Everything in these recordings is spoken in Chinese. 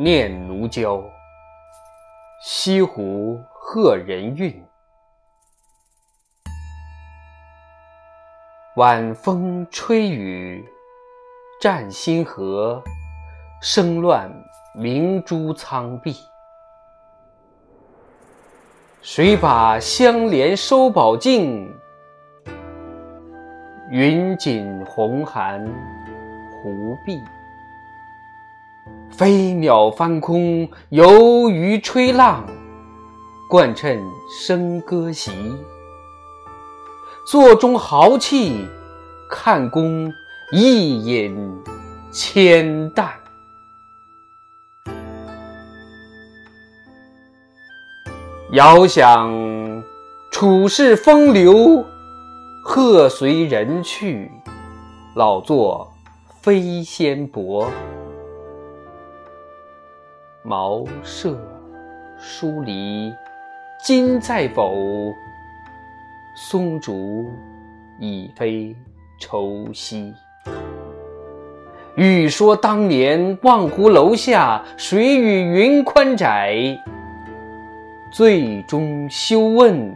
念奴娇，西湖贺人韵。晚风吹雨占星河，声乱明珠苍碧。谁把香莲收宝镜？云锦红寒湖碧。飞鸟翻空，游鱼吹浪，惯趁笙歌席。座中豪气，看公一饮千担。遥想处世风流，鹤随人去，老作飞仙伯。茅舍疏篱今在否？松竹已非愁兮。欲说当年望湖楼下，水与云宽窄。最终休问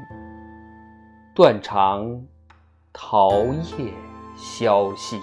断肠桃叶消息。